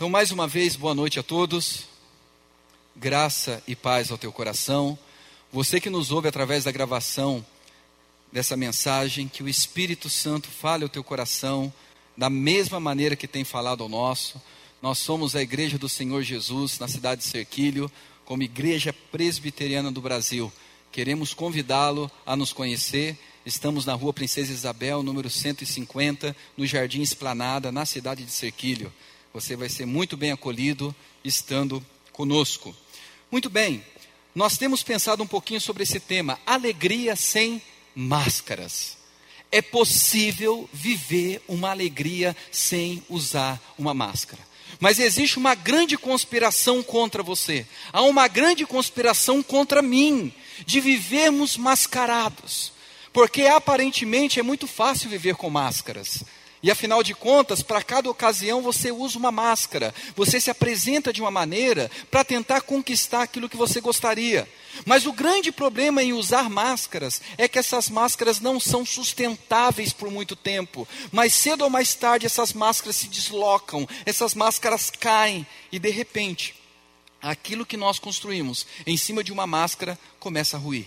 Então, mais uma vez, boa noite a todos. Graça e paz ao teu coração. Você que nos ouve através da gravação dessa mensagem, que o Espírito Santo fale ao teu coração da mesma maneira que tem falado ao nosso. Nós somos a Igreja do Senhor Jesus na cidade de Serquilho, como Igreja Presbiteriana do Brasil. Queremos convidá-lo a nos conhecer. Estamos na rua Princesa Isabel, número 150, no Jardim Esplanada, na cidade de Serquilho. Você vai ser muito bem acolhido estando conosco. Muito bem, nós temos pensado um pouquinho sobre esse tema: alegria sem máscaras. É possível viver uma alegria sem usar uma máscara. Mas existe uma grande conspiração contra você. Há uma grande conspiração contra mim de vivermos mascarados. Porque aparentemente é muito fácil viver com máscaras. E afinal de contas, para cada ocasião você usa uma máscara, você se apresenta de uma maneira para tentar conquistar aquilo que você gostaria. Mas o grande problema em usar máscaras é que essas máscaras não são sustentáveis por muito tempo. Mais cedo ou mais tarde essas máscaras se deslocam, essas máscaras caem e de repente aquilo que nós construímos em cima de uma máscara começa a ruir.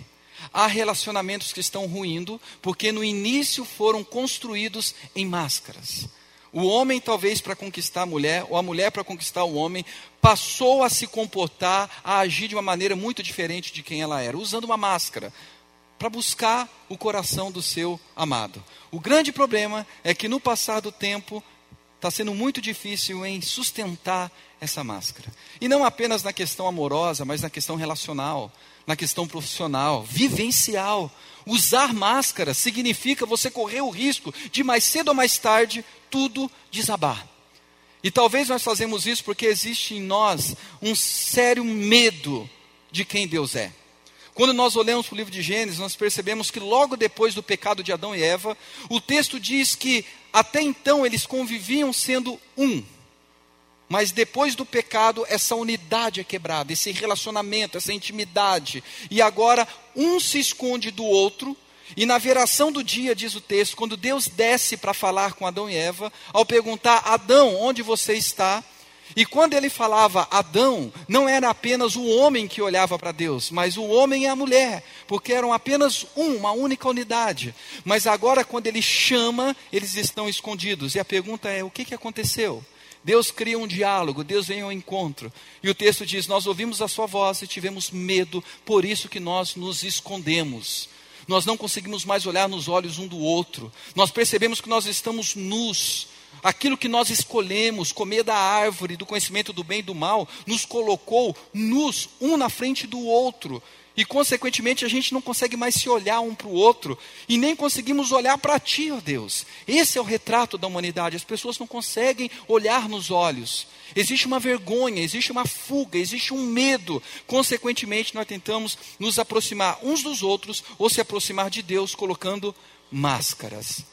Há relacionamentos que estão ruindo porque no início foram construídos em máscaras. O homem, talvez para conquistar a mulher, ou a mulher para conquistar o homem, passou a se comportar, a agir de uma maneira muito diferente de quem ela era, usando uma máscara, para buscar o coração do seu amado. O grande problema é que no passar do tempo, está sendo muito difícil em sustentar essa máscara. E não apenas na questão amorosa, mas na questão relacional na questão profissional, vivencial. Usar máscara significa você correr o risco de mais cedo ou mais tarde tudo desabar. E talvez nós fazemos isso porque existe em nós um sério medo de quem Deus é. Quando nós olhamos para o livro de Gênesis, nós percebemos que logo depois do pecado de Adão e Eva, o texto diz que até então eles conviviam sendo um. Mas depois do pecado, essa unidade é quebrada, esse relacionamento, essa intimidade. E agora um se esconde do outro. E na viração do dia, diz o texto, quando Deus desce para falar com Adão e Eva, ao perguntar: Adão, onde você está? E quando ele falava Adão, não era apenas o homem que olhava para Deus, mas o homem e a mulher, porque eram apenas um, uma única unidade. Mas agora, quando ele chama, eles estão escondidos. E a pergunta é: o que, que aconteceu? Deus cria um diálogo, Deus vem ao encontro. E o texto diz: Nós ouvimos a sua voz e tivemos medo, por isso que nós nos escondemos. Nós não conseguimos mais olhar nos olhos um do outro. Nós percebemos que nós estamos nus. Aquilo que nós escolhemos, comer da árvore do conhecimento do bem e do mal, nos colocou nus, um na frente do outro. E, consequentemente, a gente não consegue mais se olhar um para o outro e nem conseguimos olhar para Ti, ó Deus. Esse é o retrato da humanidade. As pessoas não conseguem olhar nos olhos. Existe uma vergonha, existe uma fuga, existe um medo. Consequentemente, nós tentamos nos aproximar uns dos outros ou se aproximar de Deus colocando máscaras.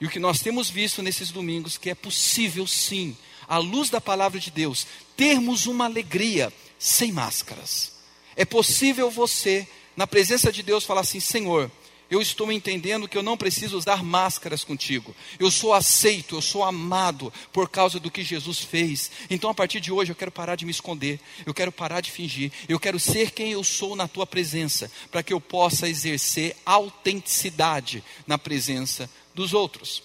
E o que nós temos visto nesses domingos que é possível sim, à luz da palavra de Deus, termos uma alegria sem máscaras. É possível você, na presença de Deus, falar assim: Senhor, eu estou entendendo que eu não preciso usar máscaras contigo. Eu sou aceito, eu sou amado por causa do que Jesus fez. Então, a partir de hoje, eu quero parar de me esconder, eu quero parar de fingir, eu quero ser quem eu sou na tua presença, para que eu possa exercer autenticidade na presença dos outros.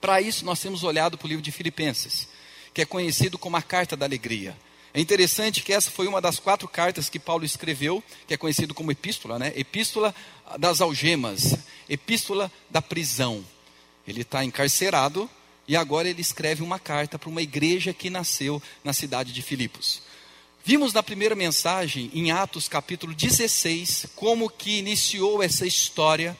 Para isso, nós temos olhado para o livro de Filipenses, que é conhecido como a carta da alegria. É interessante que essa foi uma das quatro cartas que Paulo escreveu, que é conhecido como epístola, né? Epístola das algemas, epístola da prisão. Ele está encarcerado e agora ele escreve uma carta para uma igreja que nasceu na cidade de Filipos. Vimos na primeira mensagem, em Atos capítulo 16, como que iniciou essa história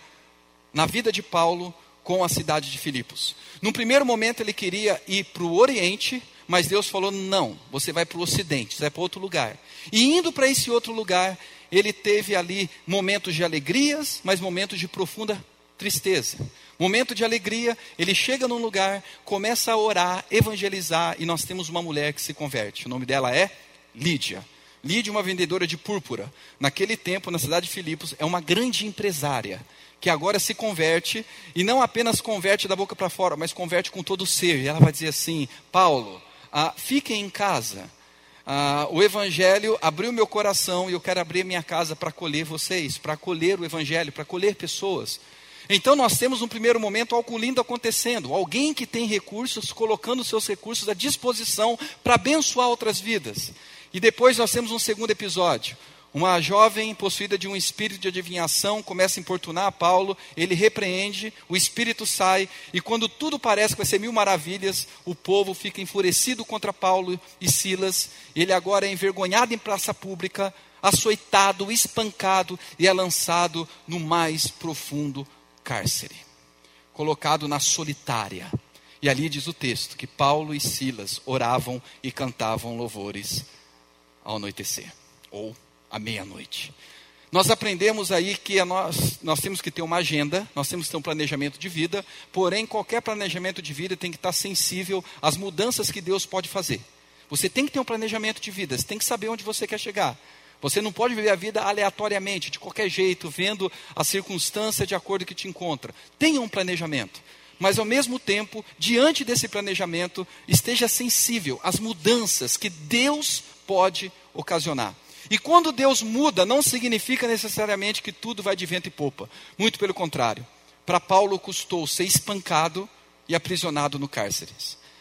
na vida de Paulo com a cidade de Filipos. No primeiro momento ele queria ir para o Oriente, mas Deus falou: não, você vai para o ocidente, você vai para outro lugar. E indo para esse outro lugar, ele teve ali momentos de alegrias, mas momentos de profunda tristeza. Momento de alegria, ele chega num lugar, começa a orar, evangelizar, e nós temos uma mulher que se converte. O nome dela é Lídia. Lídia, uma vendedora de púrpura. Naquele tempo, na cidade de Filipos, é uma grande empresária que agora se converte e não apenas converte da boca para fora, mas converte com todo o ser. E ela vai dizer assim: Paulo, ah, fiquem em casa. Ah, o Evangelho abriu meu coração e eu quero abrir minha casa para acolher vocês, para acolher o Evangelho, para acolher pessoas. Então nós temos um primeiro momento algo lindo acontecendo, alguém que tem recursos colocando seus recursos à disposição para abençoar outras vidas. E depois nós temos um segundo episódio. Uma jovem possuída de um espírito de adivinhação começa a importunar Paulo, ele repreende, o espírito sai, e quando tudo parece que vai ser mil maravilhas, o povo fica enfurecido contra Paulo e Silas, ele agora é envergonhado em praça pública, açoitado, espancado e é lançado no mais profundo cárcere, colocado na solitária. E ali diz o texto que Paulo e Silas oravam e cantavam louvores ao anoitecer, ou à meia-noite. Nós aprendemos aí que nós, nós temos que ter uma agenda, nós temos que ter um planejamento de vida, porém, qualquer planejamento de vida tem que estar sensível às mudanças que Deus pode fazer. Você tem que ter um planejamento de vida, você tem que saber onde você quer chegar. Você não pode viver a vida aleatoriamente, de qualquer jeito, vendo a circunstância de acordo que te encontra. Tenha um planejamento. Mas ao mesmo tempo, diante desse planejamento, esteja sensível às mudanças que Deus pode ocasionar. E quando Deus muda, não significa necessariamente que tudo vai de vento e popa. Muito pelo contrário. Para Paulo custou ser espancado e aprisionado no cárcere.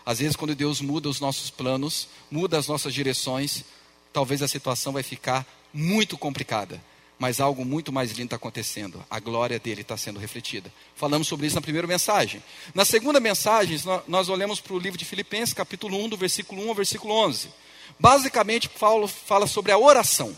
Às vezes, quando Deus muda os nossos planos, muda as nossas direções, talvez a situação vai ficar muito complicada. Mas algo muito mais lindo está acontecendo. A glória dele está sendo refletida. Falamos sobre isso na primeira mensagem. Na segunda mensagem, nós olhamos para o livro de Filipenses, capítulo 1, do versículo 1 ao versículo 11. Basicamente, Paulo fala sobre a oração.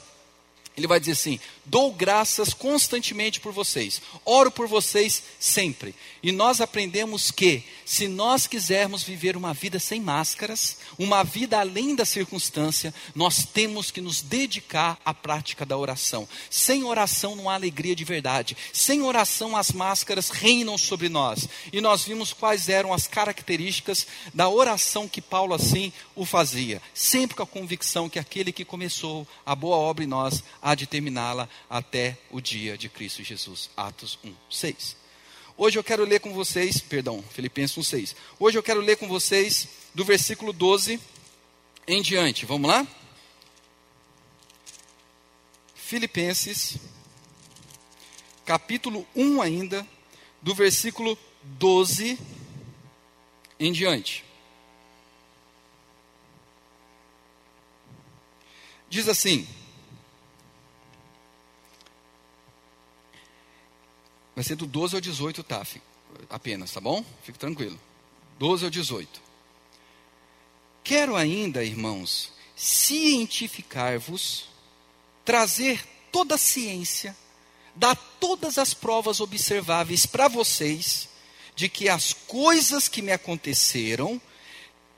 Ele vai dizer assim: dou graças constantemente por vocês, oro por vocês sempre. E nós aprendemos que, se nós quisermos viver uma vida sem máscaras, uma vida além da circunstância, nós temos que nos dedicar à prática da oração. Sem oração não há alegria de verdade. Sem oração as máscaras reinam sobre nós. E nós vimos quais eram as características da oração que Paulo assim o fazia, sempre com a convicção que aquele que começou a boa obra em nós há de terminá-la até o dia de Cristo Jesus. Atos 1, 6. Hoje eu quero ler com vocês, perdão, Filipenses 1, 6. Hoje eu quero ler com vocês do versículo 12 em diante. Vamos lá? Filipenses, capítulo 1 ainda, do versículo 12 em diante. Diz assim: Vai ser do 12 ao 18, tá? Apenas, tá bom? Fique tranquilo. 12 ao 18. Quero ainda, irmãos, cientificar-vos, trazer toda a ciência, dar todas as provas observáveis para vocês de que as coisas que me aconteceram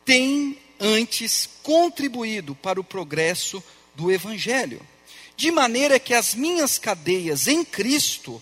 têm antes contribuído para o progresso do Evangelho, de maneira que as minhas cadeias em Cristo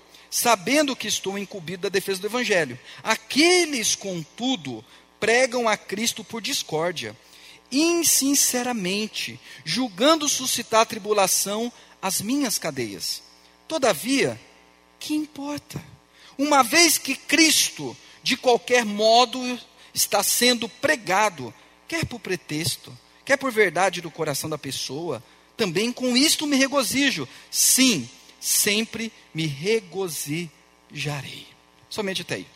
sabendo que estou incumbido da defesa do Evangelho. Aqueles, contudo, pregam a Cristo por discórdia, insinceramente, julgando suscitar tribulação às minhas cadeias. Todavia, que importa? Uma vez que Cristo, de qualquer modo, está sendo pregado, quer por pretexto, quer por verdade do coração da pessoa, também com isto me regozijo. Sim, sempre me regozijarei. Somente até aí.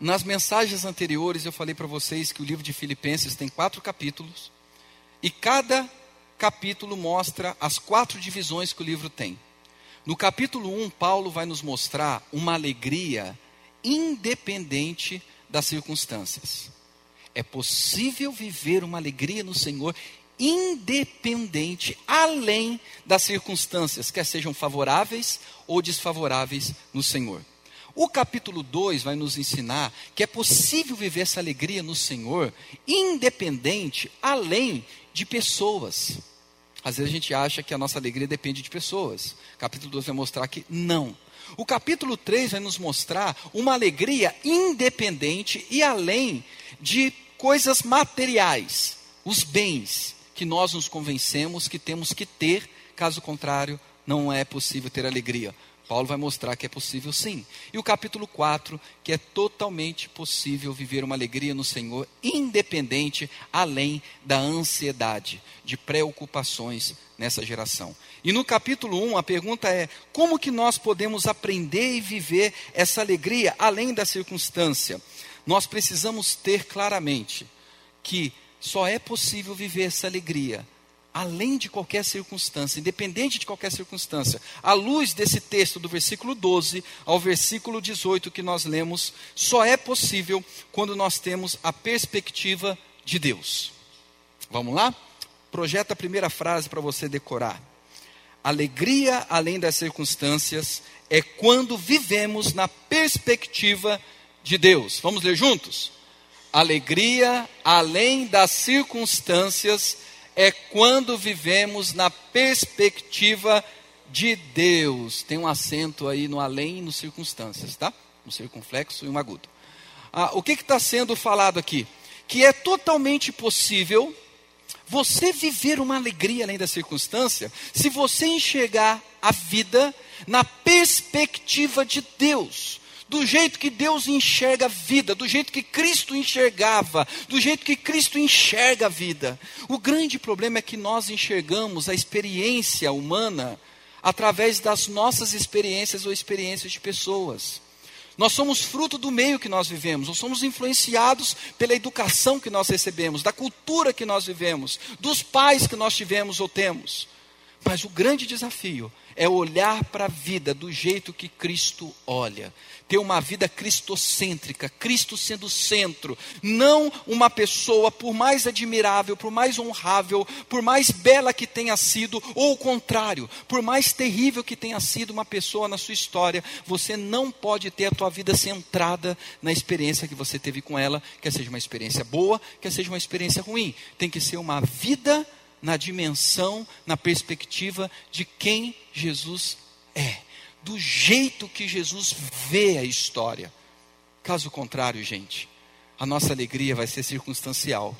Nas mensagens anteriores eu falei para vocês que o livro de Filipenses tem quatro capítulos e cada capítulo mostra as quatro divisões que o livro tem. No capítulo 1, Paulo vai nos mostrar uma alegria independente das circunstâncias. É possível viver uma alegria no Senhor independente, além das circunstâncias, quer sejam favoráveis ou desfavoráveis no Senhor. O capítulo 2 vai nos ensinar que é possível viver essa alegria no Senhor, independente, além de pessoas. Às vezes a gente acha que a nossa alegria depende de pessoas. O capítulo 2 vai mostrar que não. O capítulo 3 vai nos mostrar uma alegria independente e além de coisas materiais, os bens que nós nos convencemos que temos que ter, caso contrário, não é possível ter alegria. Paulo vai mostrar que é possível sim. E o capítulo 4, que é totalmente possível viver uma alegria no Senhor, independente, além da ansiedade, de preocupações nessa geração. E no capítulo 1, a pergunta é: como que nós podemos aprender e viver essa alegria além da circunstância? Nós precisamos ter claramente que só é possível viver essa alegria além de qualquer circunstância, independente de qualquer circunstância, à luz desse texto do versículo 12 ao versículo 18 que nós lemos, só é possível quando nós temos a perspectiva de Deus. Vamos lá? Projeta a primeira frase para você decorar. Alegria além das circunstâncias é quando vivemos na perspectiva de Deus. Vamos ler juntos? Alegria além das circunstâncias é quando vivemos na perspectiva de Deus. Tem um acento aí no além e no circunstâncias, tá? Um circunflexo e um agudo. Ah, o que está sendo falado aqui? Que é totalmente possível você viver uma alegria além da circunstância se você enxergar a vida na perspectiva de Deus do jeito que Deus enxerga a vida, do jeito que Cristo enxergava, do jeito que Cristo enxerga a vida. O grande problema é que nós enxergamos a experiência humana através das nossas experiências ou experiências de pessoas. Nós somos fruto do meio que nós vivemos, nós somos influenciados pela educação que nós recebemos, da cultura que nós vivemos, dos pais que nós tivemos ou temos. Mas o grande desafio é olhar para a vida do jeito que Cristo olha. Ter uma vida cristocêntrica, Cristo sendo o centro, não uma pessoa, por mais admirável, por mais honrável, por mais bela que tenha sido, ou o contrário, por mais terrível que tenha sido uma pessoa na sua história, você não pode ter a tua vida centrada na experiência que você teve com ela, quer seja uma experiência boa, quer seja uma experiência ruim. Tem que ser uma vida na dimensão, na perspectiva de quem Jesus é, do jeito que Jesus vê a história. Caso contrário, gente, a nossa alegria vai ser circunstancial.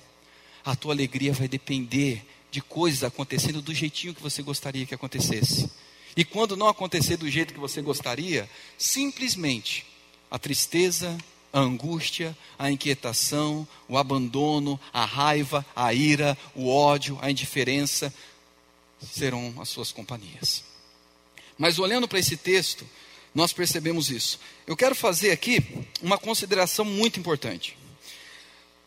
A tua alegria vai depender de coisas acontecendo do jeitinho que você gostaria que acontecesse. E quando não acontecer do jeito que você gostaria, simplesmente a tristeza, a angústia, a inquietação, o abandono, a raiva, a ira, o ódio, a indiferença serão as suas companhias. Mas olhando para esse texto, nós percebemos isso. Eu quero fazer aqui uma consideração muito importante.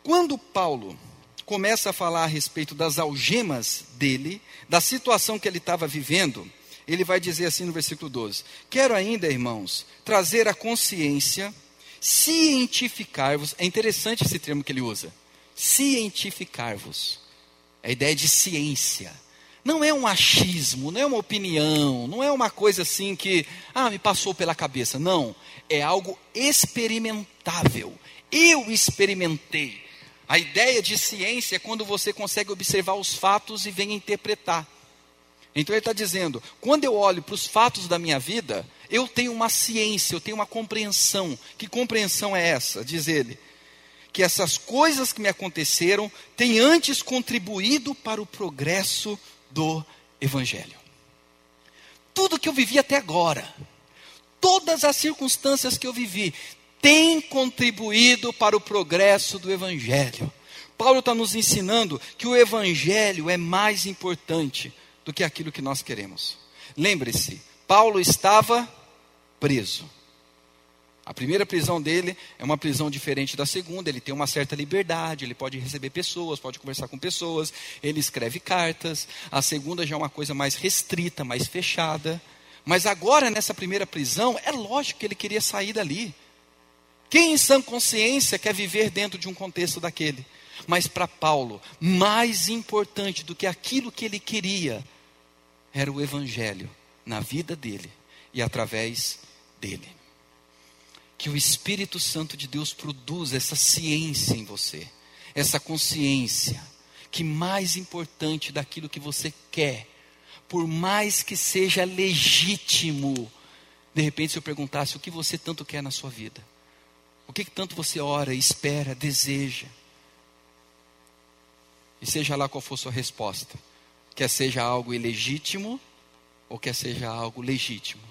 Quando Paulo começa a falar a respeito das algemas dele, da situação que ele estava vivendo, ele vai dizer assim no versículo 12: Quero ainda, irmãos, trazer a consciência cientificar-vos. É interessante esse termo que ele usa. Cientificar-vos. É a ideia de ciência. Não é um achismo, não é uma opinião, não é uma coisa assim que, ah, me passou pela cabeça. Não. É algo experimentável. Eu experimentei. A ideia de ciência é quando você consegue observar os fatos e vem interpretar. Então ele está dizendo: quando eu olho para os fatos da minha vida, eu tenho uma ciência, eu tenho uma compreensão. Que compreensão é essa? Diz ele. Que essas coisas que me aconteceram têm antes contribuído para o progresso do Evangelho. Tudo que eu vivi até agora, todas as circunstâncias que eu vivi, têm contribuído para o progresso do Evangelho. Paulo está nos ensinando que o Evangelho é mais importante do que aquilo que nós queremos. Lembre-se, Paulo estava preso. A primeira prisão dele é uma prisão diferente da segunda, ele tem uma certa liberdade, ele pode receber pessoas, pode conversar com pessoas, ele escreve cartas. A segunda já é uma coisa mais restrita, mais fechada. Mas agora, nessa primeira prisão, é lógico que ele queria sair dali. Quem em sã consciência quer viver dentro de um contexto daquele? Mas para Paulo, mais importante do que aquilo que ele queria era o Evangelho na vida dele e através dele. que o Espírito Santo de Deus produza essa ciência em você, essa consciência, que mais importante daquilo que você quer, por mais que seja legítimo, de repente se eu perguntasse o que você tanto quer na sua vida, o que, tanto você ora, espera, deseja, e seja lá qual for sua resposta, quer seja algo ilegítimo ou quer seja algo legítimo,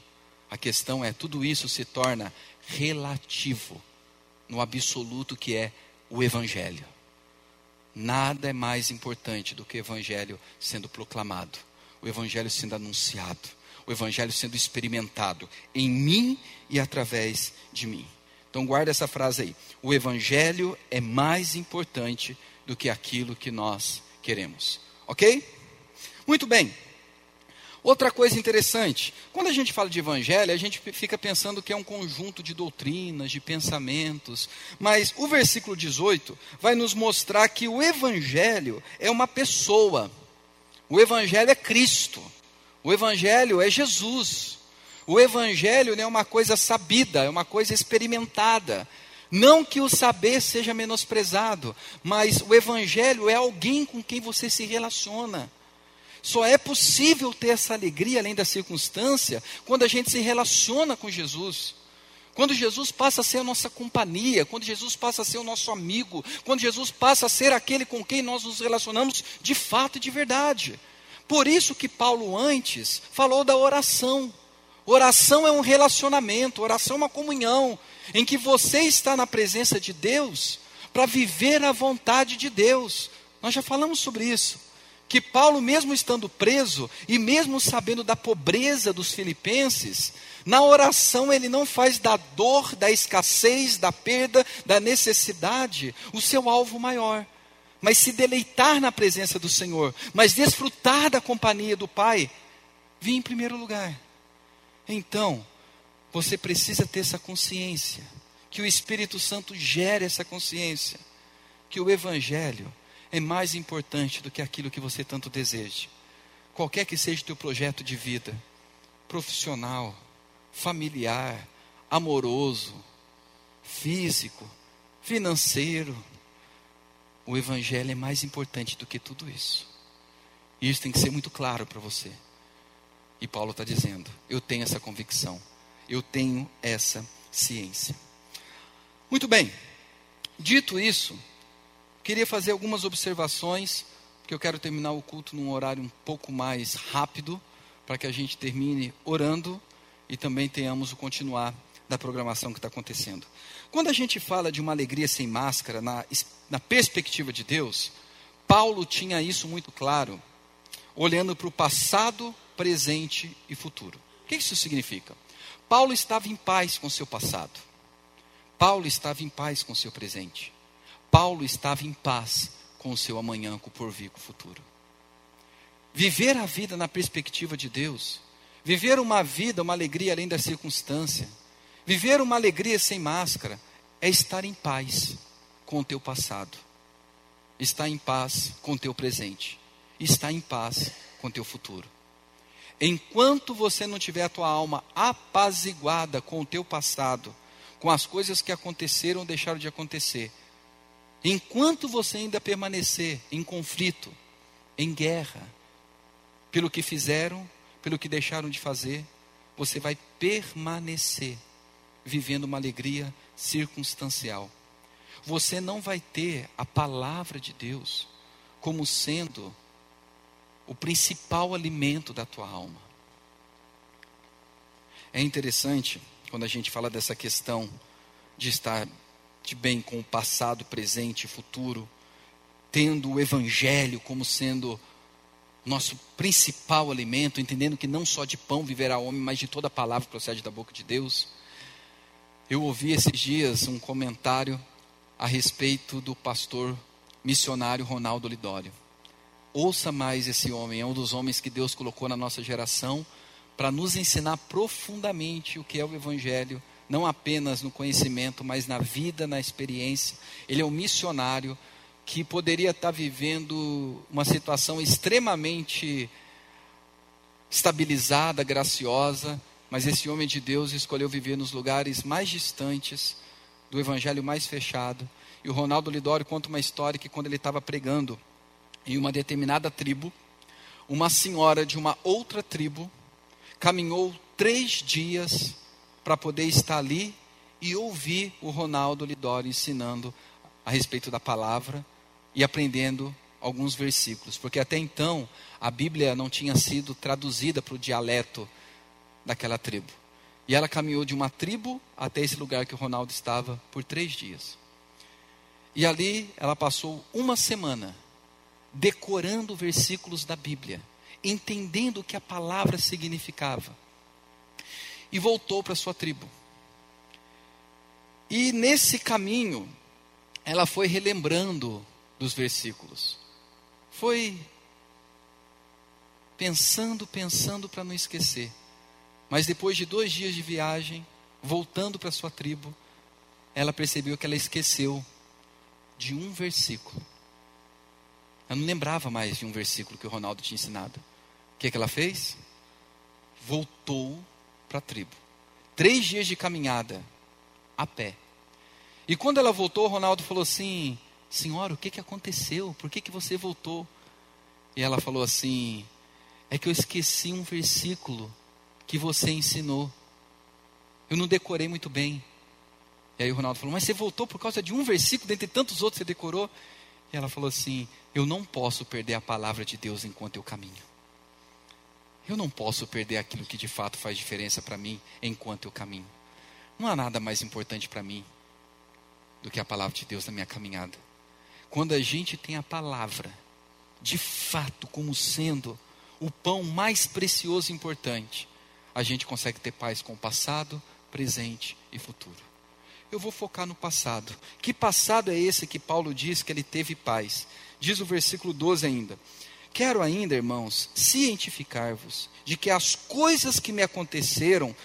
a questão é: tudo isso se torna relativo no absoluto que é o Evangelho. Nada é mais importante do que o Evangelho sendo proclamado, o Evangelho sendo anunciado, o Evangelho sendo experimentado em mim e através de mim. Então, guarda essa frase aí: o Evangelho é mais importante do que aquilo que nós queremos. Ok? Muito bem. Outra coisa interessante, quando a gente fala de evangelho, a gente fica pensando que é um conjunto de doutrinas, de pensamentos, mas o versículo 18 vai nos mostrar que o evangelho é uma pessoa. O evangelho é Cristo. O evangelho é Jesus. O evangelho não é uma coisa sabida, é uma coisa experimentada. Não que o saber seja menosprezado, mas o evangelho é alguém com quem você se relaciona. Só é possível ter essa alegria além da circunstância quando a gente se relaciona com Jesus. Quando Jesus passa a ser a nossa companhia, quando Jesus passa a ser o nosso amigo, quando Jesus passa a ser aquele com quem nós nos relacionamos de fato e de verdade. Por isso que Paulo antes falou da oração. Oração é um relacionamento, oração é uma comunhão, em que você está na presença de Deus para viver a vontade de Deus. Nós já falamos sobre isso que Paulo, mesmo estando preso e mesmo sabendo da pobreza dos filipenses, na oração ele não faz da dor, da escassez, da perda, da necessidade o seu alvo maior, mas se deleitar na presença do Senhor, mas desfrutar da companhia do Pai, vir em primeiro lugar. Então, você precisa ter essa consciência, que o Espírito Santo gere essa consciência, que o Evangelho é mais importante do que aquilo que você tanto deseja. Qualquer que seja o teu projeto de vida, profissional, familiar, amoroso, físico, financeiro, o Evangelho é mais importante do que tudo isso. E isso tem que ser muito claro para você. E Paulo está dizendo: eu tenho essa convicção, eu tenho essa ciência. Muito bem, dito isso, Queria fazer algumas observações, porque eu quero terminar o culto num horário um pouco mais rápido, para que a gente termine orando e também tenhamos o continuar da programação que está acontecendo. Quando a gente fala de uma alegria sem máscara, na, na perspectiva de Deus, Paulo tinha isso muito claro, olhando para o passado, presente e futuro. O que isso significa? Paulo estava em paz com seu passado. Paulo estava em paz com seu presente. Paulo estava em paz com o seu amanhã, com o porvir, com o futuro. Viver a vida na perspectiva de Deus, viver uma vida, uma alegria além da circunstância, viver uma alegria sem máscara, é estar em paz com o teu passado, estar em paz com o teu presente, estar em paz com o teu futuro. Enquanto você não tiver a tua alma apaziguada com o teu passado, com as coisas que aconteceram ou deixaram de acontecer, Enquanto você ainda permanecer em conflito, em guerra, pelo que fizeram, pelo que deixaram de fazer, você vai permanecer vivendo uma alegria circunstancial. Você não vai ter a palavra de Deus como sendo o principal alimento da tua alma. É interessante quando a gente fala dessa questão de estar de bem com o passado, presente e futuro, tendo o Evangelho como sendo nosso principal alimento, entendendo que não só de pão viverá o homem, mas de toda palavra que procede da boca de Deus. Eu ouvi esses dias um comentário a respeito do pastor missionário Ronaldo Lidório. Ouça mais esse homem, é um dos homens que Deus colocou na nossa geração para nos ensinar profundamente o que é o Evangelho não apenas no conhecimento, mas na vida, na experiência. Ele é um missionário que poderia estar vivendo uma situação extremamente estabilizada, graciosa, mas esse homem de Deus escolheu viver nos lugares mais distantes, do evangelho mais fechado. E o Ronaldo Lidório conta uma história que quando ele estava pregando em uma determinada tribo, uma senhora de uma outra tribo caminhou três dias para poder estar ali e ouvir o Ronaldo Lidório ensinando a respeito da palavra e aprendendo alguns versículos, porque até então a Bíblia não tinha sido traduzida para o dialeto daquela tribo. E ela caminhou de uma tribo até esse lugar que o Ronaldo estava por três dias. E ali ela passou uma semana decorando versículos da Bíblia, entendendo o que a palavra significava. E voltou para sua tribo. E nesse caminho, ela foi relembrando dos versículos. Foi pensando, pensando para não esquecer. Mas depois de dois dias de viagem, voltando para sua tribo, ela percebeu que ela esqueceu de um versículo. Ela não lembrava mais de um versículo que o Ronaldo tinha ensinado. O que, é que ela fez? Voltou para a tribo. Três dias de caminhada, a pé. E quando ela voltou, o Ronaldo falou assim: Senhora, o que, que aconteceu? Por que, que você voltou? E ela falou assim: É que eu esqueci um versículo que você ensinou. Eu não decorei muito bem. E aí o Ronaldo falou: Mas você voltou por causa de um versículo, dentre tantos outros você decorou? E ela falou assim: Eu não posso perder a palavra de Deus enquanto eu caminho. Eu não posso perder aquilo que de fato faz diferença para mim enquanto eu caminho. Não há nada mais importante para mim do que a palavra de Deus na minha caminhada. Quando a gente tem a palavra, de fato, como sendo o pão mais precioso e importante, a gente consegue ter paz com o passado, presente e futuro. Eu vou focar no passado. Que passado é esse que Paulo diz que ele teve paz? Diz o versículo 12 ainda. Quero ainda, irmãos, cientificar-vos de que as coisas que me aconteceram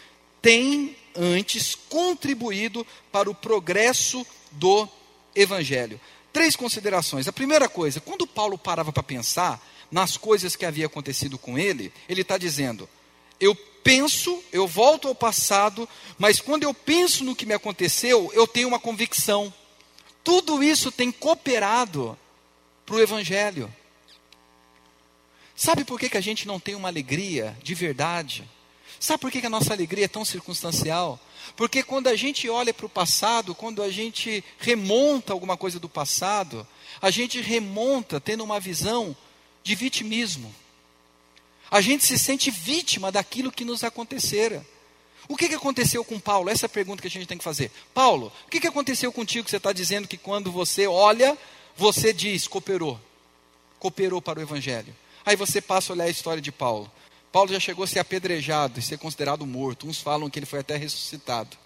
têm antes contribuído para o progresso do evangelho. Três considerações. A primeira coisa, quando Paulo parava para pensar nas coisas que havia acontecido com ele, ele está dizendo: eu penso, eu volto ao passado, mas quando eu penso no que me aconteceu, eu tenho uma convicção. Tudo isso tem cooperado para o Evangelho. Sabe por que, que a gente não tem uma alegria de verdade? Sabe por que, que a nossa alegria é tão circunstancial? Porque quando a gente olha para o passado, quando a gente remonta alguma coisa do passado, a gente remonta tendo uma visão de vitimismo a gente se sente vítima daquilo que nos acontecera. O que, que aconteceu com Paulo? Essa é a pergunta que a gente tem que fazer. Paulo, o que, que aconteceu contigo que você está dizendo que quando você olha, você diz, cooperou. Cooperou para o Evangelho. Aí você passa a olhar a história de Paulo. Paulo já chegou a ser apedrejado e ser considerado morto. Uns falam que ele foi até ressuscitado.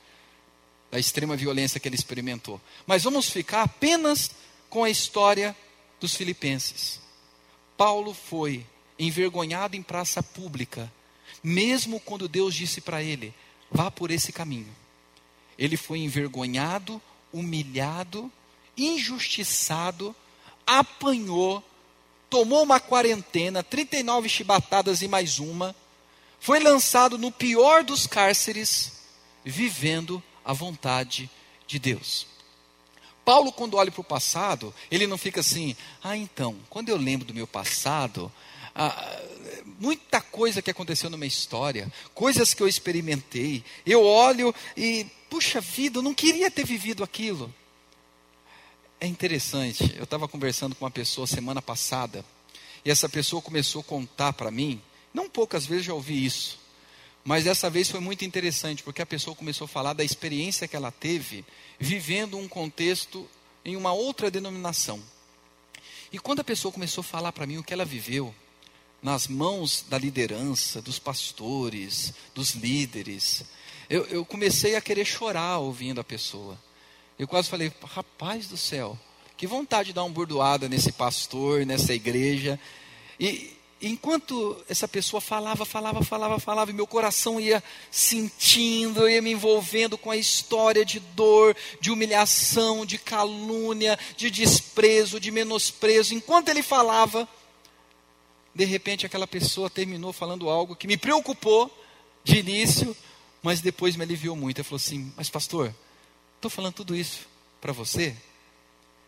Da extrema violência que ele experimentou. Mas vamos ficar apenas com a história dos filipenses. Paulo foi envergonhado em praça pública, mesmo quando Deus disse para ele: vá por esse caminho. Ele foi envergonhado, humilhado, injustiçado, apanhou, tomou uma quarentena, 39 chibatadas e mais uma, foi lançado no pior dos cárceres, vivendo a vontade de Deus. Paulo, quando olha para o passado, ele não fica assim, ah, então, quando eu lembro do meu passado, ah, muita coisa que aconteceu na minha história, coisas que eu experimentei. Eu olho e, puxa vida, eu não queria ter vivido aquilo. É interessante, eu estava conversando com uma pessoa semana passada, e essa pessoa começou a contar para mim, não poucas vezes já ouvi isso, mas dessa vez foi muito interessante, porque a pessoa começou a falar da experiência que ela teve vivendo um contexto em uma outra denominação. E quando a pessoa começou a falar para mim o que ela viveu, nas mãos da liderança, dos pastores, dos líderes. Eu, eu, comecei a querer chorar ouvindo a pessoa. Eu quase falei, rapaz do céu, que vontade de dar uma burdoada nesse pastor, nessa igreja. E enquanto essa pessoa falava, falava, falava, falava, e meu coração ia sentindo, ia me envolvendo com a história de dor, de humilhação, de calúnia, de desprezo, de menosprezo. Enquanto ele falava, de repente aquela pessoa terminou falando algo que me preocupou de início, mas depois me aliviou muito. Ele falou assim: Mas, pastor, estou falando tudo isso para você,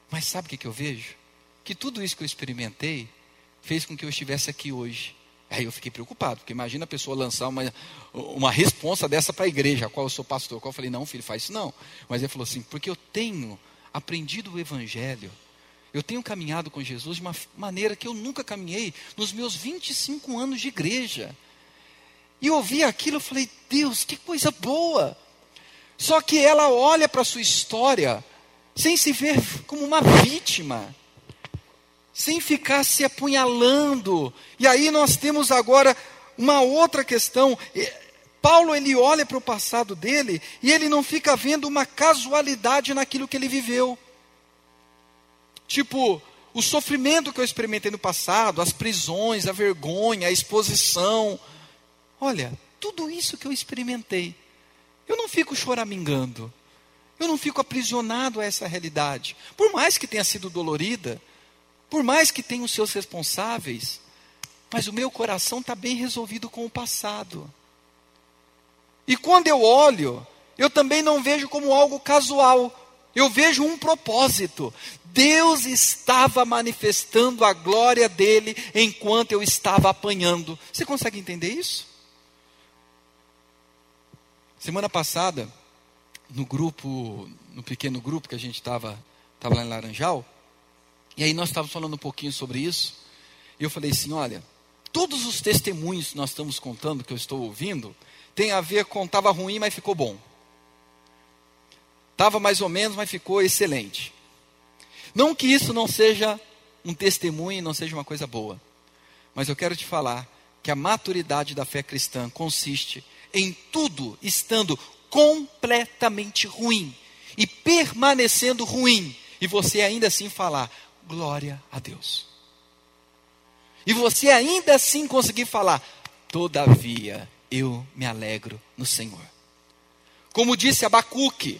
mas sabe o que, que eu vejo? Que tudo isso que eu experimentei fez com que eu estivesse aqui hoje. Aí eu fiquei preocupado, porque imagina a pessoa lançar uma, uma resposta dessa para a igreja, a qual eu sou pastor. A qual eu falei, não, filho, faz isso não. Mas ele falou assim, porque eu tenho aprendido o evangelho, eu tenho caminhado com Jesus de uma maneira que eu nunca caminhei nos meus 25 anos de igreja. E eu ouvi aquilo, eu falei, Deus, que coisa boa. Só que ela olha para a sua história sem se ver como uma vítima sem ficar se apunhalando. E aí nós temos agora uma outra questão. Paulo ele olha para o passado dele e ele não fica vendo uma casualidade naquilo que ele viveu. Tipo, o sofrimento que eu experimentei no passado, as prisões, a vergonha, a exposição. Olha, tudo isso que eu experimentei, eu não fico choramingando. Eu não fico aprisionado a essa realidade. Por mais que tenha sido dolorida, por mais que tenha os seus responsáveis, mas o meu coração está bem resolvido com o passado. E quando eu olho, eu também não vejo como algo casual, eu vejo um propósito. Deus estava manifestando a glória dele enquanto eu estava apanhando. Você consegue entender isso? Semana passada, no grupo, no pequeno grupo que a gente estava tava lá em Laranjal, e aí nós estávamos falando um pouquinho sobre isso. E eu falei assim: olha, todos os testemunhos que nós estamos contando, que eu estou ouvindo, tem a ver com estava ruim, mas ficou bom. Estava mais ou menos, mas ficou excelente. Não que isso não seja um testemunho não seja uma coisa boa. Mas eu quero te falar que a maturidade da fé cristã consiste em tudo estando completamente ruim e permanecendo ruim, e você ainda assim falar: glória a Deus. E você ainda assim conseguir falar, todavia eu me alegro no Senhor. Como disse Abacuque,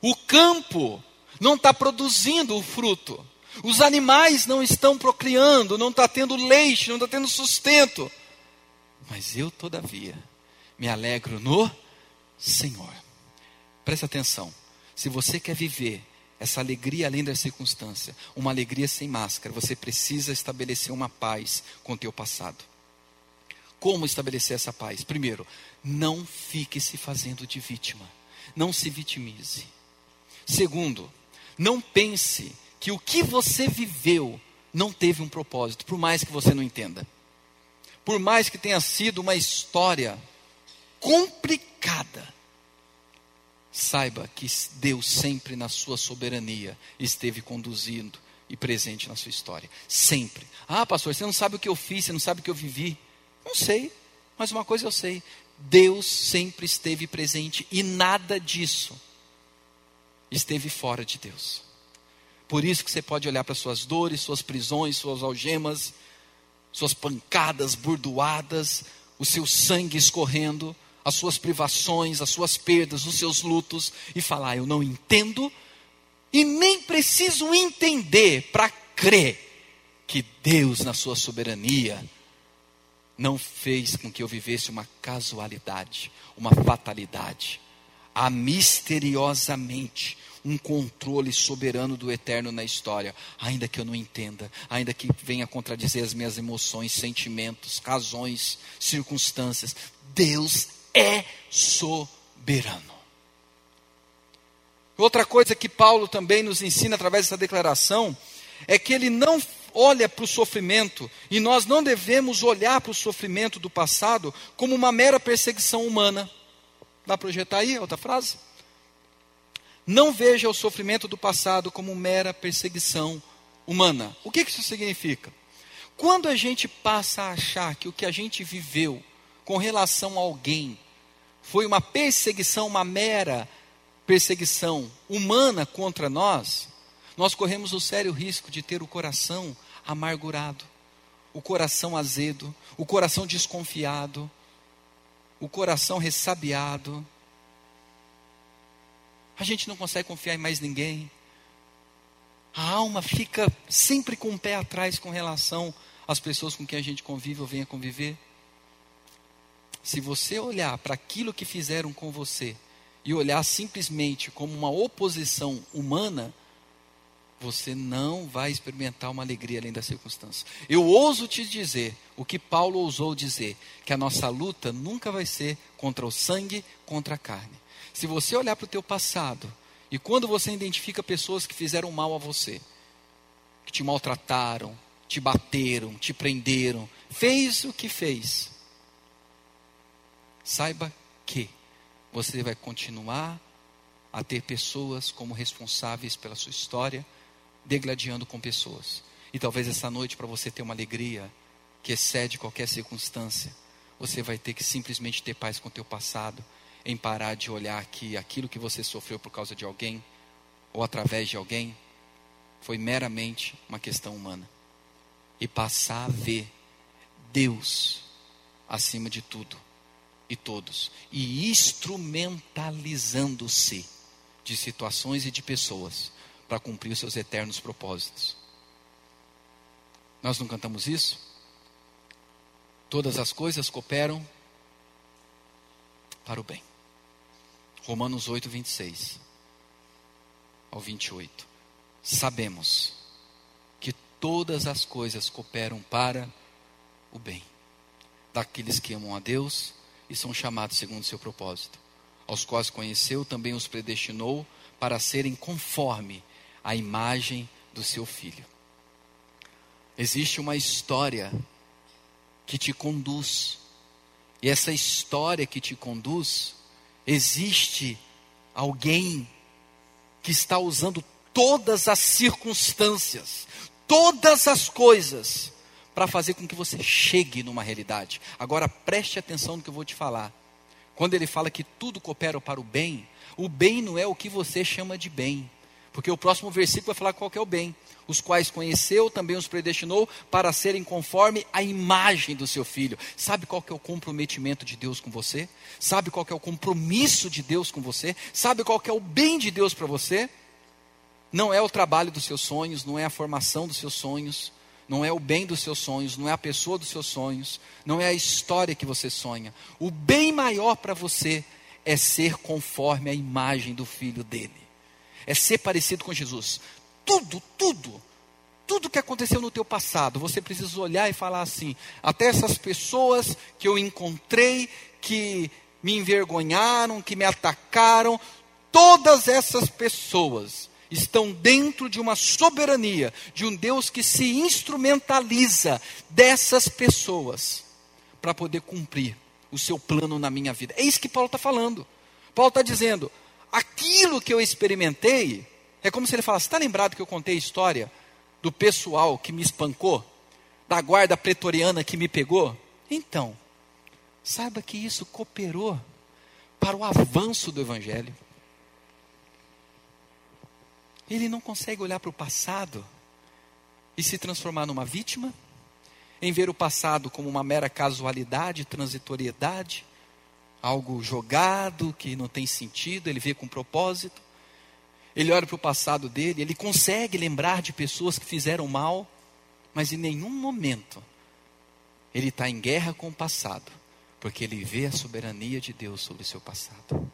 o campo não está produzindo o fruto, os animais não estão procriando, não está tendo leite, não está tendo sustento, mas eu, todavia, me alegro no Senhor. Preste atenção, se você quer viver essa alegria além da circunstância, uma alegria sem máscara. Você precisa estabelecer uma paz com o teu passado. Como estabelecer essa paz? Primeiro, não fique se fazendo de vítima. Não se vitimize. Segundo, não pense que o que você viveu não teve um propósito, por mais que você não entenda. Por mais que tenha sido uma história complicada, saiba que Deus sempre na sua soberania esteve conduzindo e presente na sua história. Sempre. Ah, pastor, você não sabe o que eu fiz, você não sabe o que eu vivi. Não sei, mas uma coisa eu sei: Deus sempre esteve presente e nada disso esteve fora de Deus. Por isso que você pode olhar para suas dores, suas prisões, suas algemas, suas pancadas burdoadas, o seu sangue escorrendo, as suas privações, as suas perdas, os seus lutos e falar: Eu não entendo e nem preciso entender para crer que Deus, na sua soberania, não fez com que eu vivesse uma casualidade, uma fatalidade. Há misteriosamente um controle soberano do eterno na história, ainda que eu não entenda, ainda que venha contradizer as minhas emoções, sentimentos, razões, circunstâncias. Deus é soberano. Outra coisa que Paulo também nos ensina através dessa declaração é que ele não olha para o sofrimento e nós não devemos olhar para o sofrimento do passado como uma mera perseguição humana. Dá para projetar aí outra frase? Não veja o sofrimento do passado como mera perseguição humana. O que isso significa? Quando a gente passa a achar que o que a gente viveu com relação a alguém foi uma perseguição, uma mera perseguição humana contra nós, nós corremos o sério risco de ter o coração amargurado, o coração azedo, o coração desconfiado, o coração ressabiado. A gente não consegue confiar em mais ninguém. A alma fica sempre com o pé atrás com relação às pessoas com quem a gente convive ou venha conviver. Se você olhar para aquilo que fizeram com você e olhar simplesmente como uma oposição humana, você não vai experimentar uma alegria além das circunstâncias. Eu ouso te dizer o que Paulo ousou dizer: que a nossa luta nunca vai ser contra o sangue, contra a carne. Se você olhar para o teu passado e quando você identifica pessoas que fizeram mal a você, que te maltrataram, te bateram, te prenderam, fez o que fez, saiba que você vai continuar a ter pessoas como responsáveis pela sua história, degladiando com pessoas. E talvez essa noite, para você ter uma alegria que excede qualquer circunstância, você vai ter que simplesmente ter paz com o teu passado, em parar de olhar que aquilo que você sofreu por causa de alguém, ou através de alguém, foi meramente uma questão humana. E passar a ver Deus acima de tudo e todos, e instrumentalizando-se de situações e de pessoas para cumprir os seus eternos propósitos. Nós não cantamos isso? Todas as coisas cooperam para o bem. Romanos 8, 26 ao 28. Sabemos que todas as coisas cooperam para o bem daqueles que amam a Deus e são chamados segundo o seu propósito, aos quais conheceu, também os predestinou para serem conforme a imagem do seu filho. Existe uma história que te conduz, e essa história que te conduz, existe alguém que está usando todas as circunstâncias, todas as coisas, para fazer com que você chegue numa realidade. Agora preste atenção no que eu vou te falar. Quando ele fala que tudo coopera para o bem, o bem não é o que você chama de bem. Porque o próximo versículo vai falar qual é o bem. Os quais conheceu, também os predestinou para serem conforme a imagem do seu filho. Sabe qual é o comprometimento de Deus com você? Sabe qual é o compromisso de Deus com você? Sabe qual é o bem de Deus para você? Não é o trabalho dos seus sonhos, não é a formação dos seus sonhos, não é o bem dos seus sonhos, não é a pessoa dos seus sonhos, não é a história que você sonha. O bem maior para você é ser conforme a imagem do filho dele é ser parecido com Jesus. Tudo, tudo, tudo que aconteceu no teu passado, você precisa olhar e falar assim: até essas pessoas que eu encontrei, que me envergonharam, que me atacaram, todas essas pessoas estão dentro de uma soberania, de um Deus que se instrumentaliza dessas pessoas para poder cumprir o seu plano na minha vida. É isso que Paulo está falando. Paulo está dizendo: aquilo que eu experimentei, é como se ele falasse: está lembrado que eu contei a história do pessoal que me espancou? Da guarda pretoriana que me pegou? Então, saiba que isso cooperou para o avanço do Evangelho. Ele não consegue olhar para o passado e se transformar numa vítima, em ver o passado como uma mera casualidade, transitoriedade, algo jogado, que não tem sentido, ele vê com propósito. Ele olha para o passado dele, ele consegue lembrar de pessoas que fizeram mal, mas em nenhum momento ele está em guerra com o passado, porque ele vê a soberania de Deus sobre o seu passado.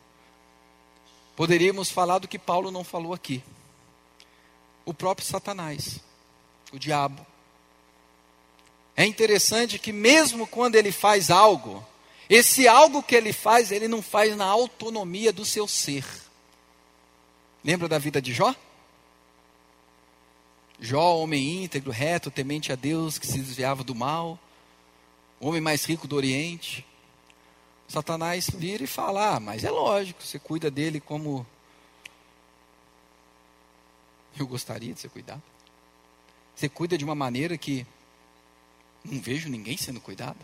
Poderíamos falar do que Paulo não falou aqui. O próprio Satanás, o diabo. É interessante que, mesmo quando ele faz algo, esse algo que ele faz, ele não faz na autonomia do seu ser. Lembra da vida de Jó? Jó, homem íntegro, reto, temente a Deus, que se desviava do mal, o homem mais rico do Oriente. Satanás vira e fala: ah, mas é lógico, você cuida dele como eu gostaria de ser cuidado. Você cuida de uma maneira que não vejo ninguém sendo cuidado.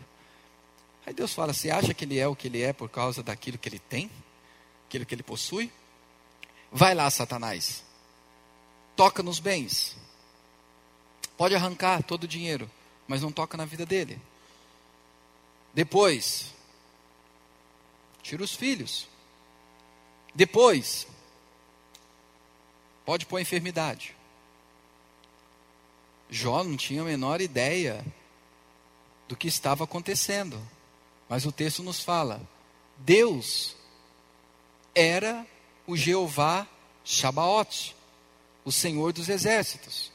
Aí Deus fala: Você acha que ele é o que ele é por causa daquilo que ele tem? Aquilo que ele possui? Vai lá, Satanás. Toca nos bens. Pode arrancar todo o dinheiro, mas não toca na vida dele. Depois, tira os filhos. Depois, pode pôr enfermidade. Jó não tinha a menor ideia do que estava acontecendo. Mas o texto nos fala: Deus era o Jeová Shabaoth, o Senhor dos exércitos.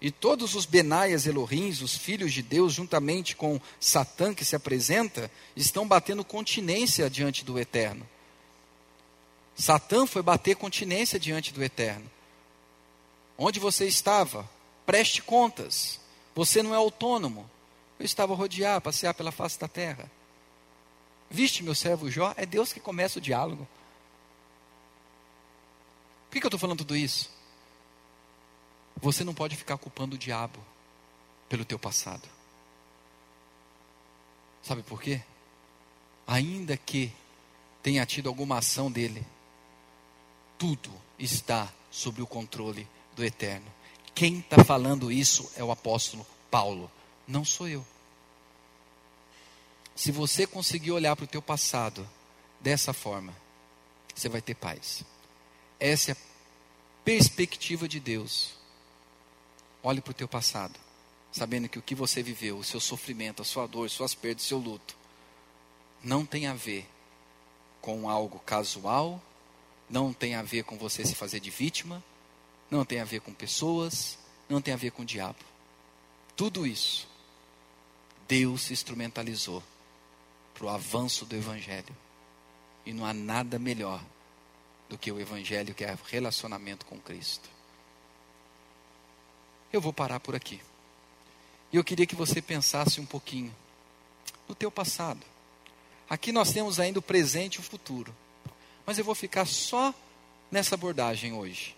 E todos os Benaias Elohins, os filhos de Deus, juntamente com Satã que se apresenta, estão batendo continência diante do Eterno. Satã foi bater continência diante do Eterno. Onde você estava? Preste contas. Você não é autônomo. Eu estava a rodear, passear pela face da terra. Viste, meu servo Jó? É Deus que começa o diálogo. Por que, que eu estou falando tudo isso? Você não pode ficar culpando o diabo pelo teu passado. Sabe por quê? Ainda que tenha tido alguma ação dele, tudo está sob o controle do Eterno. Quem está falando isso é o apóstolo Paulo, não sou eu. Se você conseguir olhar para o teu passado dessa forma, você vai ter paz. Essa é a perspectiva de Deus. Olhe para o teu passado, sabendo que o que você viveu, o seu sofrimento, a sua dor, suas perdas, seu luto, não tem a ver com algo casual, não tem a ver com você se fazer de vítima, não tem a ver com pessoas, não tem a ver com o diabo. Tudo isso, Deus se instrumentalizou para o avanço do Evangelho. E não há nada melhor do que o Evangelho, que é relacionamento com Cristo. Eu vou parar por aqui. E eu queria que você pensasse um pouquinho no teu passado. Aqui nós temos ainda o presente e o futuro. Mas eu vou ficar só nessa abordagem hoje.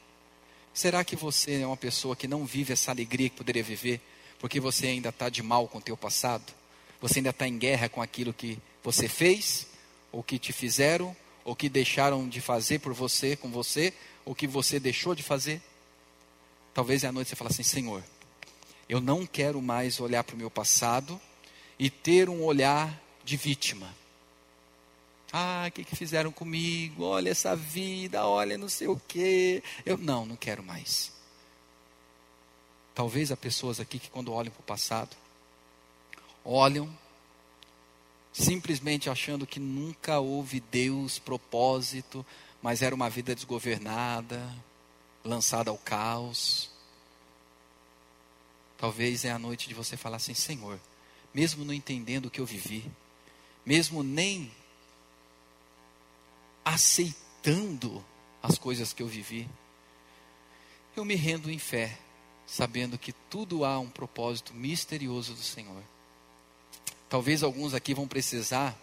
Será que você é uma pessoa que não vive essa alegria que poderia viver, porque você ainda está de mal com o teu passado? Você ainda está em guerra com aquilo que você fez, ou que te fizeram, ou que deixaram de fazer por você, com você, ou que você deixou de fazer? Talvez à noite você fale assim: Senhor, eu não quero mais olhar para o meu passado e ter um olhar de vítima. Ah, o que, que fizeram comigo? Olha essa vida, olha não sei o quê. Eu não, não quero mais. Talvez há pessoas aqui que quando olham para o passado, olham simplesmente achando que nunca houve Deus, propósito, mas era uma vida desgovernada, lançada ao caos. Talvez é a noite de você falar assim: Senhor, mesmo não entendendo o que eu vivi, mesmo nem aceitando as coisas que eu vivi, eu me rendo em fé, sabendo que tudo há um propósito misterioso do Senhor. Talvez alguns aqui vão precisar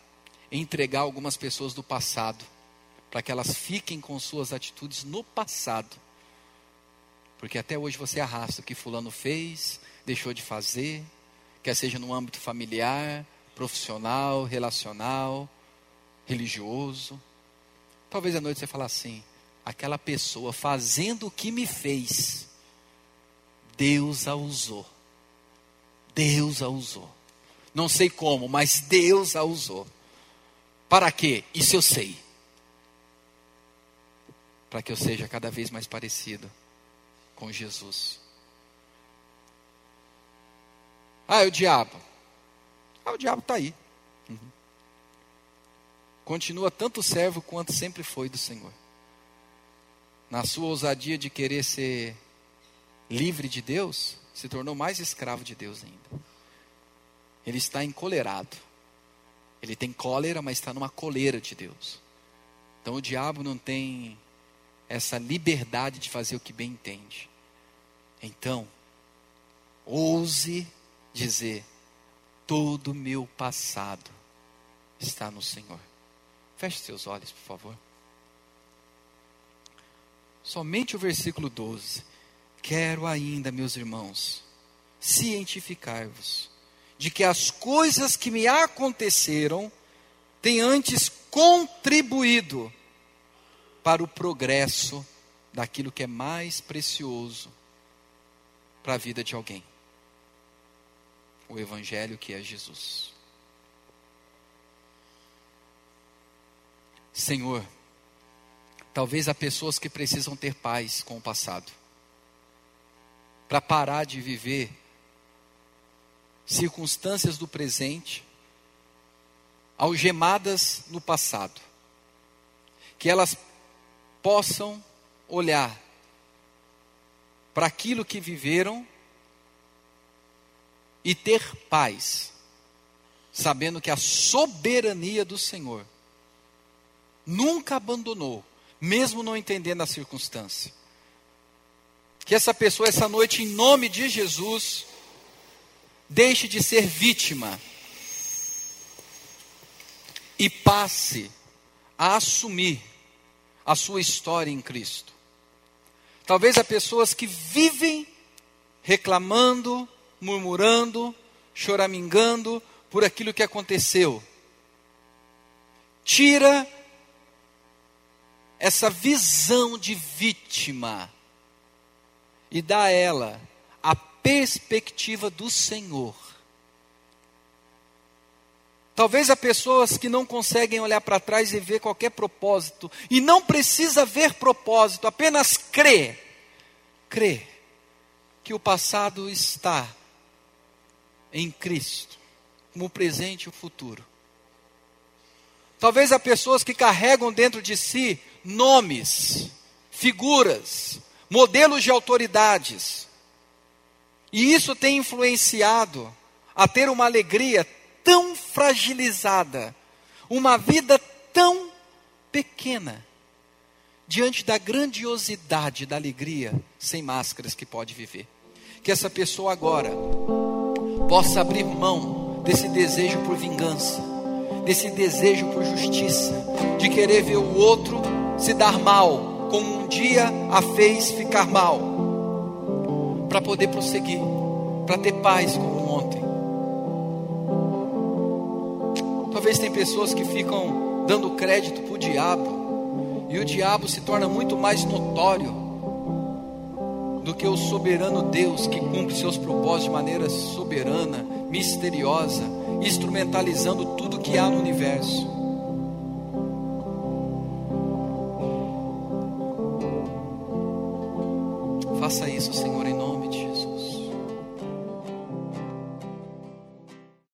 entregar algumas pessoas do passado, para que elas fiquem com suas atitudes no passado. Porque até hoje você arrasta o que fulano fez, deixou de fazer, quer seja no âmbito familiar, profissional, relacional, religioso. Talvez à noite você fale assim: aquela pessoa fazendo o que me fez, Deus a usou. Deus a usou. Não sei como, mas Deus a usou. Para quê? Isso eu sei. Para que eu seja cada vez mais parecido com Jesus. Ah, é o diabo. Ah, o diabo está aí. Uhum continua tanto servo quanto sempre foi do Senhor. Na sua ousadia de querer ser livre de Deus, se tornou mais escravo de Deus ainda. Ele está encolerado. Ele tem cólera, mas está numa coleira de Deus. Então o diabo não tem essa liberdade de fazer o que bem entende. Então, ouse dizer: todo meu passado está no Senhor. Feche seus olhos, por favor. Somente o versículo 12. Quero ainda, meus irmãos, cientificar-vos de que as coisas que me aconteceram têm antes contribuído para o progresso daquilo que é mais precioso para a vida de alguém. O Evangelho que é Jesus. Senhor, talvez há pessoas que precisam ter paz com o passado, para parar de viver circunstâncias do presente, algemadas no passado, que elas possam olhar para aquilo que viveram e ter paz, sabendo que a soberania do Senhor nunca abandonou, mesmo não entendendo a circunstância. Que essa pessoa, essa noite, em nome de Jesus, deixe de ser vítima e passe a assumir a sua história em Cristo. Talvez há pessoas que vivem reclamando, murmurando, choramingando por aquilo que aconteceu. Tira essa visão de vítima e dá a ela a perspectiva do Senhor. Talvez há pessoas que não conseguem olhar para trás e ver qualquer propósito, e não precisa ver propósito, apenas crê. Crê que o passado está em Cristo, como o presente e o futuro. Talvez há pessoas que carregam dentro de si nomes, figuras, modelos de autoridades, e isso tem influenciado a ter uma alegria tão fragilizada, uma vida tão pequena, diante da grandiosidade da alegria sem máscaras que pode viver. Que essa pessoa agora possa abrir mão desse desejo por vingança, desse desejo por justiça, de querer ver o outro se dar mal, como um dia a fez ficar mal, para poder prosseguir, para ter paz como ontem. Talvez tem pessoas que ficam dando crédito para o diabo, e o diabo se torna muito mais notório do que o soberano Deus que cumpre seus propósitos de maneira soberana, misteriosa, instrumentalizando tudo que há no universo. Faça isso, Senhor, em